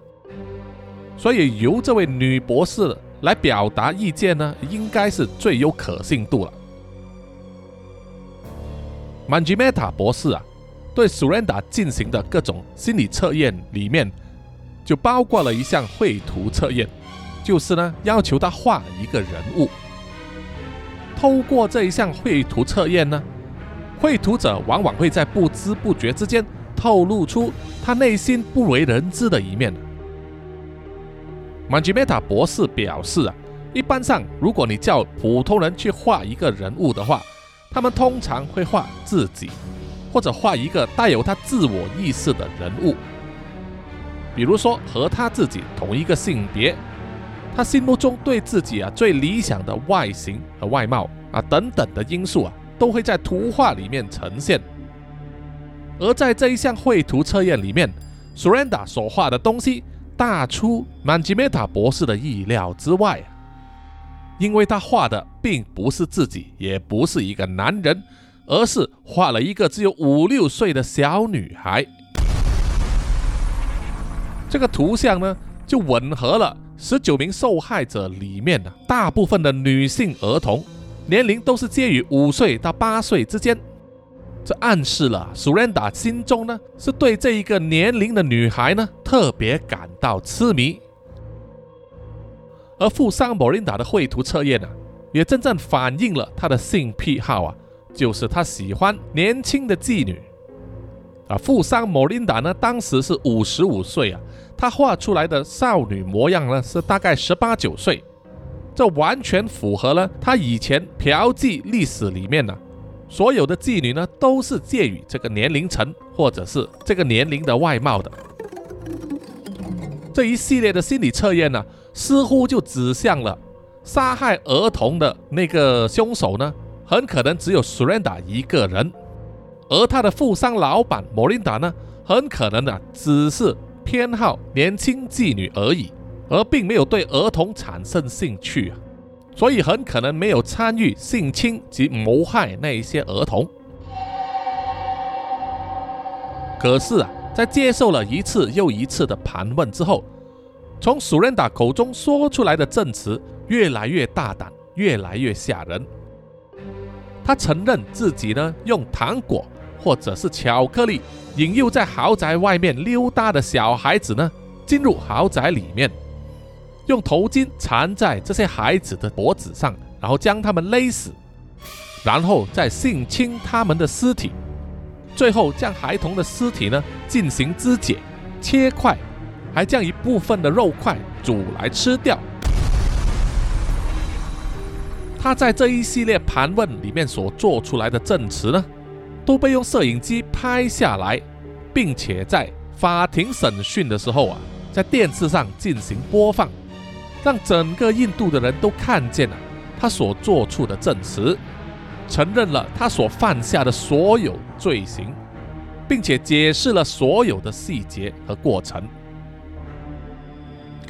所以由这位女博士来表达意见呢，应该是最有可信度了。Manjimeta 博士啊，对 SURENDA 进行的各种心理测验里面，就包括了一项绘图测验，就是呢要求他画一个人物。透过这一项绘图测验呢。绘图者往往会在不知不觉之间透露出他内心不为人知的一面。曼吉梅塔博士表示啊，一般上，如果你叫普通人去画一个人物的话，他们通常会画自己，或者画一个带有他自我意识的人物，比如说和他自己同一个性别，他心目中对自己啊最理想的外形和外貌啊等等的因素啊。都会在图画里面呈现，而在这一项绘图测验里面，Surrender 所画的东西大出 Manjimeta 博士的意料之外，因为他画的并不是自己，也不是一个男人，而是画了一个只有五六岁的小女孩。这个图像呢，就吻合了十九名受害者里面的大部分的女性儿童。年龄都是介于五岁到八岁之间，这暗示了 Surrender 心中呢是对这一个年龄的女孩呢特别感到痴迷，而富商 Morinda 的绘图测验呢，也真正反映了他的性癖好啊，就是他喜欢年轻的妓女。啊，富商 Morinda 呢当时是五十五岁啊，他画出来的少女模样呢是大概十八九岁。这完全符合了他以前嫖妓历史里面呢，所有的妓女呢都是介于这个年龄层或者是这个年龄的外貌的。这一系列的心理测验呢，似乎就指向了杀害儿童的那个凶手呢，很可能只有 Surrender 一个人，而他的富商老板莫琳达呢，很可能呢只是偏好年轻妓女而已。而并没有对儿童产生兴趣啊，所以很可能没有参与性侵及谋害那一些儿童。可是啊，在接受了一次又一次的盘问之后，从苏仁达口中说出来的证词越来越大胆，越来越吓人。他承认自己呢用糖果或者是巧克力引诱在豪宅外面溜达的小孩子呢进入豪宅里面。用头巾缠在这些孩子的脖子上，然后将他们勒死，然后再性侵他们的尸体，最后将孩童的尸体呢进行肢解、切块，还将一部分的肉块煮来吃掉。他在这一系列盘问里面所做出来的证词呢，都被用摄影机拍下来，并且在法庭审讯的时候啊，在电视上进行播放。让整个印度的人都看见了他所做出的证词，承认了他所犯下的所有罪行，并且解释了所有的细节和过程。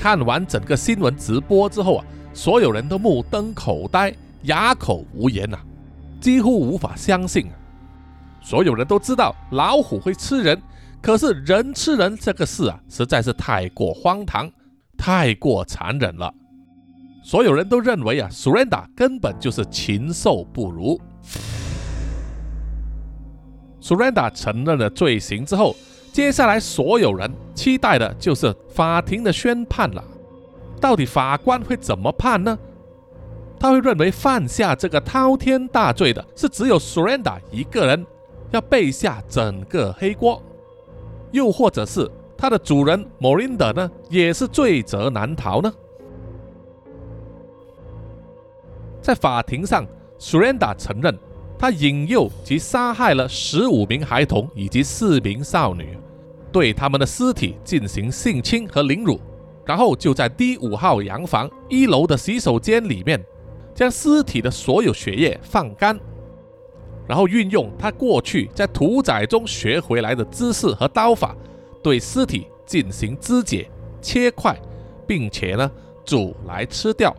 看完整个新闻直播之后啊，所有人都目瞪口呆、哑口无言呐，几乎无法相信啊。所有人都知道老虎会吃人，可是人吃人这个事啊，实在是太过荒唐、太过残忍了。所有人都认为啊，Surrender 根本就是禽兽不如。Surrender 承认了罪行之后，接下来所有人期待的就是法庭的宣判了。到底法官会怎么判呢？他会认为犯下这个滔天大罪的是只有 Surrender 一个人，要背下整个黑锅，又或者是他的主人 Morinda 呢，也是罪责难逃呢？在法庭上，Surrender 承认他引诱及杀害了十五名孩童以及四名少女，对他们的尸体进行性侵和凌辱，然后就在第五号洋房一楼的洗手间里面，将尸体的所有血液放干，然后运用他过去在屠宰中学回来的姿势和刀法，对尸体进行肢解、切块，并且呢煮来吃掉。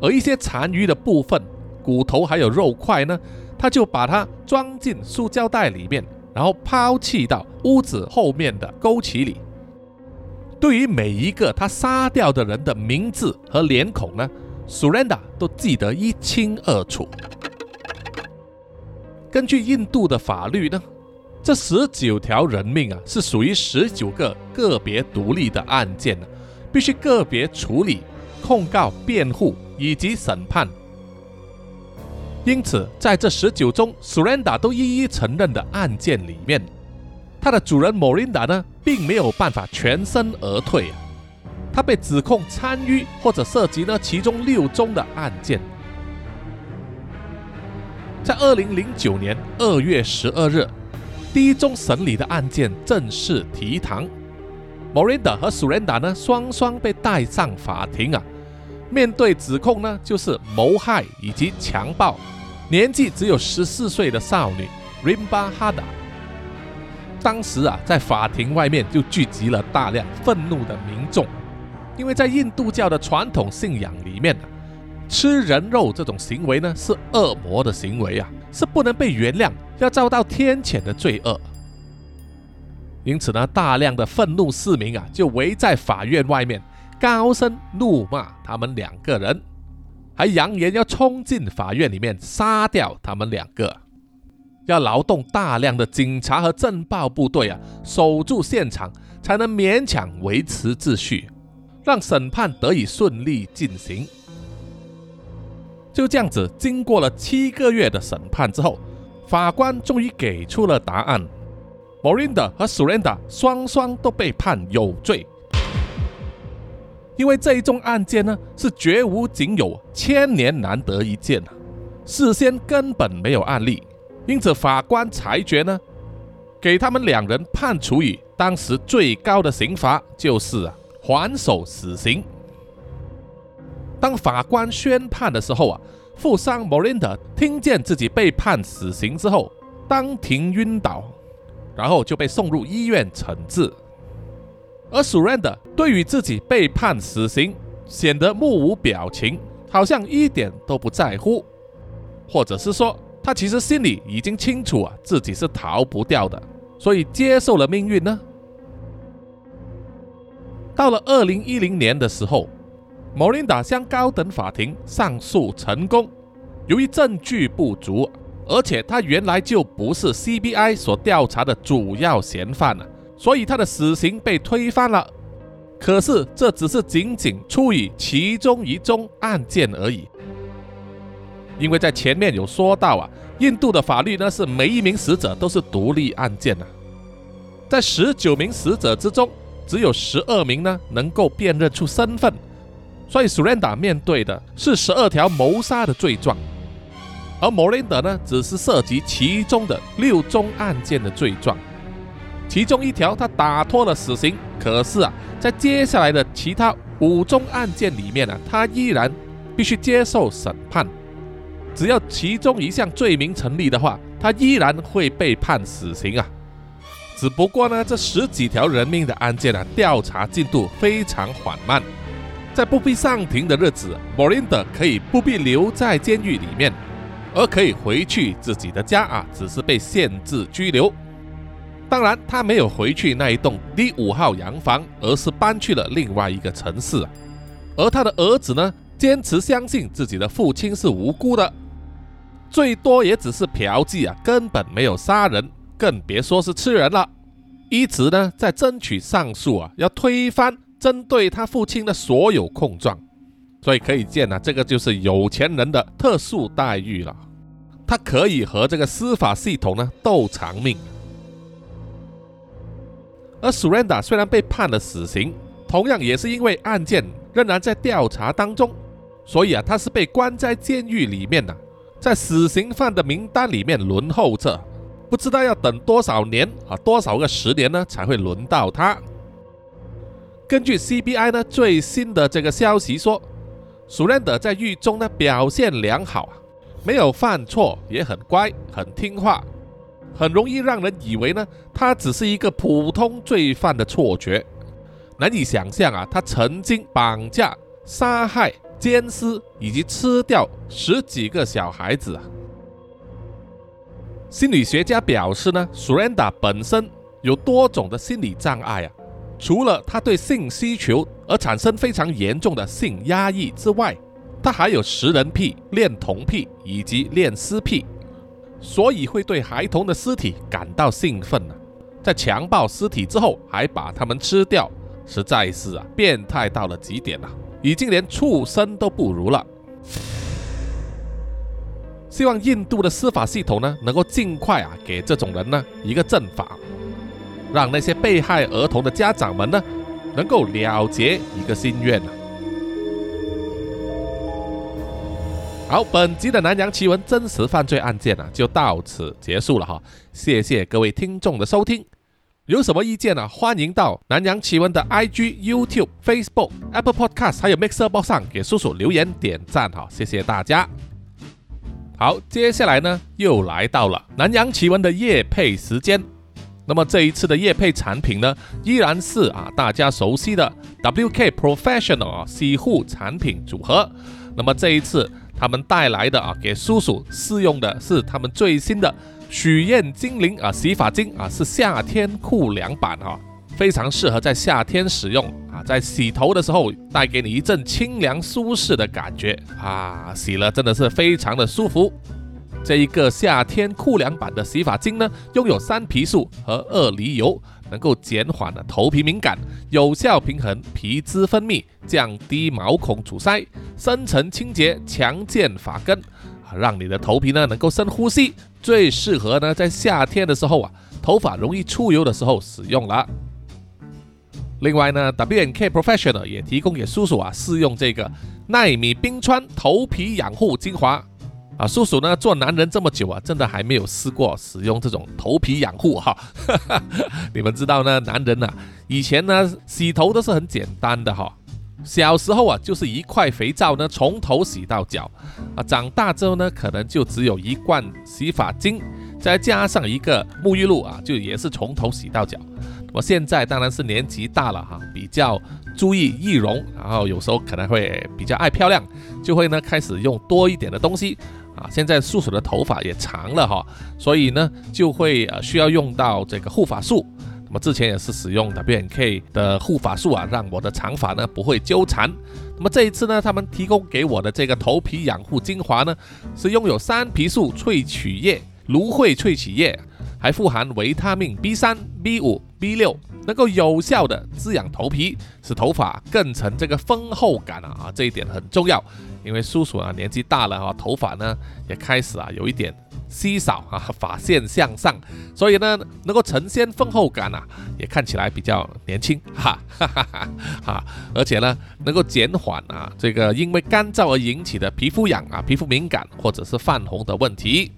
而一些残余的部分，骨头还有肉块呢，他就把它装进塑胶袋里面，然后抛弃到屋子后面的沟渠里。对于每一个他杀掉的人的名字和脸孔呢，Surrender 都记得一清二楚。根据印度的法律呢，这十九条人命啊，是属于十九个个别独立的案件呢，必须个别处理、控告、辩护。以及审判，因此在这十九宗 Surrender 都一一承认的案件里面，他的主人 Morinda 呢，并没有办法全身而退啊。他被指控参与或者涉及呢其中六宗的案件。在二零零九年二月十二日，第一宗审理的案件正式提堂，Morinda 和 Surrender 呢双双被带上法庭啊。面对指控呢，就是谋害以及强暴年纪只有十四岁的少女 Rimba Hada。当时啊，在法庭外面就聚集了大量愤怒的民众，因为在印度教的传统信仰里面吃人肉这种行为呢是恶魔的行为啊，是不能被原谅，要遭到天谴的罪恶。因此呢，大量的愤怒市民啊，就围在法院外面。高声怒骂他们两个人，还扬言要冲进法院里面杀掉他们两个，要劳动大量的警察和政报部队啊，守住现场，才能勉强维持秩序，让审判得以顺利进行。就这样子，经过了七个月的审判之后，法官终于给出了答案：Morinda 和 Surrenda 双双都被判有罪。因为这一宗案件呢，是绝无仅有、千年难得一见啊，事先根本没有案例，因此法官裁决呢，给他们两人判处以当时最高的刑罚，就是啊，还手死刑。当法官宣判的时候啊，富商 Morinda 听见自己被判死刑之后，当庭晕倒，然后就被送入医院诊治。而 Surrender 对于自己被判死刑，显得目无表情，好像一点都不在乎，或者是说，他其实心里已经清楚啊，自己是逃不掉的，所以接受了命运呢。到了二零一零年的时候莫琳达向高等法庭上诉成功，由于证据不足，而且他原来就不是 CBI 所调查的主要嫌犯了。所以他的死刑被推翻了，可是这只是仅仅处于其中一宗案件而已。因为在前面有说到啊，印度的法律呢是每一名死者都是独立案件啊，在十九名死者之中，只有十二名呢能够辨认出身份，所以 Surrender 面对的是十二条谋杀的罪状，而 Morinda 呢只是涉及其中的六宗案件的罪状。其中一条，他打脱了死刑，可是啊，在接下来的其他五宗案件里面呢，他依然必须接受审判。只要其中一项罪名成立的话，他依然会被判死刑啊。只不过呢，这十几条人命的案件啊，调查进度非常缓慢。在不必上庭的日子，莫林德可以不必留在监狱里面，而可以回去自己的家啊，只是被限制拘留。当然，他没有回去那一栋第五号洋房，而是搬去了另外一个城市。而他的儿子呢，坚持相信自己的父亲是无辜的，最多也只是嫖妓啊，根本没有杀人，更别说是吃人了。一直呢在争取上诉啊，要推翻针对他父亲的所有控状。所以可以见啊，这个就是有钱人的特殊待遇了，他可以和这个司法系统呢斗长命。而 Surrender 虽然被判了死刑，同样也是因为案件仍然在调查当中，所以啊，他是被关在监狱里面的，在死刑犯的名单里面轮候着，不知道要等多少年啊，多少个十年呢才会轮到他。根据 CBI 呢最新的这个消息说，Surrender 在狱中呢表现良好，没有犯错，也很乖，很听话。很容易让人以为呢，他只是一个普通罪犯的错觉。难以想象啊，他曾经绑架、杀害、奸尸以及吃掉十几个小孩子啊。心理学家表示呢，Surrender 本身有多种的心理障碍啊，除了他对性需求而产生非常严重的性压抑之外，他还有食人癖、恋童癖以及恋尸癖。所以会对孩童的尸体感到兴奋呢，在强暴尸体之后还把他们吃掉，实在是啊变态到了极点了，已经连畜生都不如了。希望印度的司法系统呢能够尽快啊给这种人呢一个正法，让那些被害儿童的家长们呢能够了结一个心愿啊。好，本集的南洋奇闻真实犯罪案件呢，就到此结束了哈。谢谢各位听众的收听，有什么意见呢？欢迎到南洋奇闻的 IG、YouTube、Facebook、Apple Podcast 还有 Mixer Box 上给叔叔留言点赞哈。谢谢大家。好，接下来呢，又来到了南洋奇闻的夜配时间。那么这一次的夜配产品呢，依然是啊大家熟悉的 WK Professional 啊洗护产品组合。那么这一次。他们带来的啊，给叔叔试用的是他们最新的许愿精灵啊洗发精啊，是夏天酷凉版哈，非常适合在夏天使用啊，在洗头的时候带给你一阵清凉舒适的感觉啊，洗了真的是非常的舒服。这一个夏天酷凉版的洗发精呢，拥有三皮素和二梨油。能够减缓了头皮敏感，有效平衡皮脂分泌，降低毛孔阻塞，深层清洁，强健发根，让你的头皮呢能够深呼吸，最适合呢在夏天的时候啊，头发容易出油的时候使用了。另外呢，W N K Professional 也提供给叔叔啊试用这个奈米冰川头皮养护精华。啊，叔叔呢做男人这么久啊，真的还没有试过使用这种头皮养护哈。你们知道呢，男人呐，以前呢洗头都是很简单的哈。小时候啊，就是一块肥皂呢从头洗到脚啊。长大之后呢，可能就只有一罐洗发精，再加上一个沐浴露啊，就也是从头洗到脚。我现在当然是年纪大了哈，比较注意易容，然后有时候可能会比较爱漂亮，就会呢开始用多一点的东西。啊，现在素手的头发也长了哈，所以呢就会呃需要用到这个护发素。那么之前也是使用 W N K 的护发素啊，让我的长发呢不会纠缠。那么这一次呢，他们提供给我的这个头皮养护精华呢，是拥有三皮素萃取液、芦荟萃取液，还富含维他命 B 三、B 五、B 六。能够有效的滋养头皮，使头发更成这个丰厚感啊啊，这一点很重要。因为叔叔啊年纪大了啊，头发呢也开始啊有一点稀少啊，发线向上，所以呢能够呈现丰厚感啊，也看起来比较年轻哈哈哈哈哈。而且呢能够减缓啊这个因为干燥而引起的皮肤痒啊、皮肤敏感或者是泛红的问题。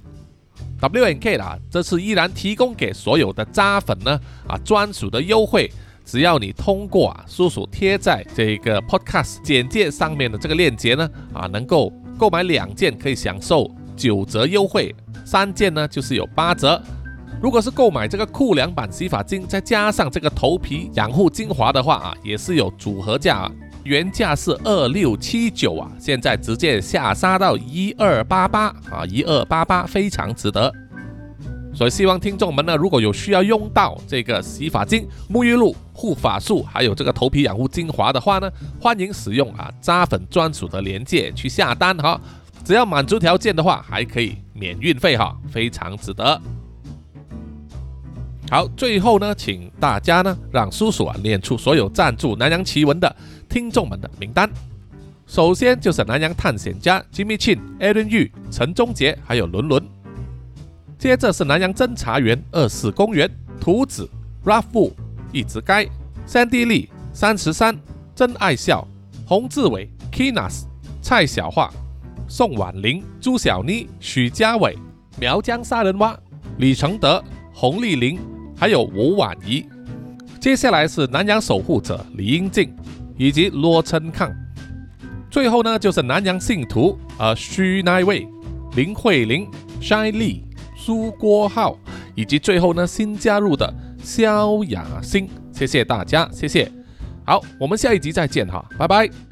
W N K 啦，这次依然提供给所有的渣粉呢啊专属的优惠，只要你通过啊叔叔贴在这个 Podcast 简介上面的这个链接呢啊，能够购买两件可以享受九折优惠，三件呢就是有八折。如果是购买这个酷凉版洗发精，再加上这个头皮养护精华的话啊，也是有组合价啊，原价是二六七九啊，现在直接下杀到一二八八啊，一二八八非常值得。所以希望听众们呢，如果有需要用到这个洗发精、沐浴露、护发素，还有这个头皮养护精华的话呢，欢迎使用啊渣粉专属的链接去下单哈，只要满足条件的话，还可以免运费哈，非常值得。好，最后呢，请大家呢让叔叔啊念出所有赞助南洋奇闻的听众们的名单。首先就是南洋探险家 Jimmy Chin、Aaron Yu、陈忠杰，还有伦伦。接着是南洋侦查员二四公园、图子、Raffu、一直该、三 D 利、三十三、真爱笑、洪志伟、Kinas、蔡小桦、宋婉玲、朱小妮、许家伟、苗疆杀人蛙、李承德、洪丽玲。还有吴婉仪，接下来是南洋守护者李英静以及罗成康，最后呢就是南洋信徒呃徐乃伟、林慧玲、shyli、苏国浩，以及最后呢新加入的萧雅欣，谢谢大家，谢谢，好，我们下一集再见哈，拜拜。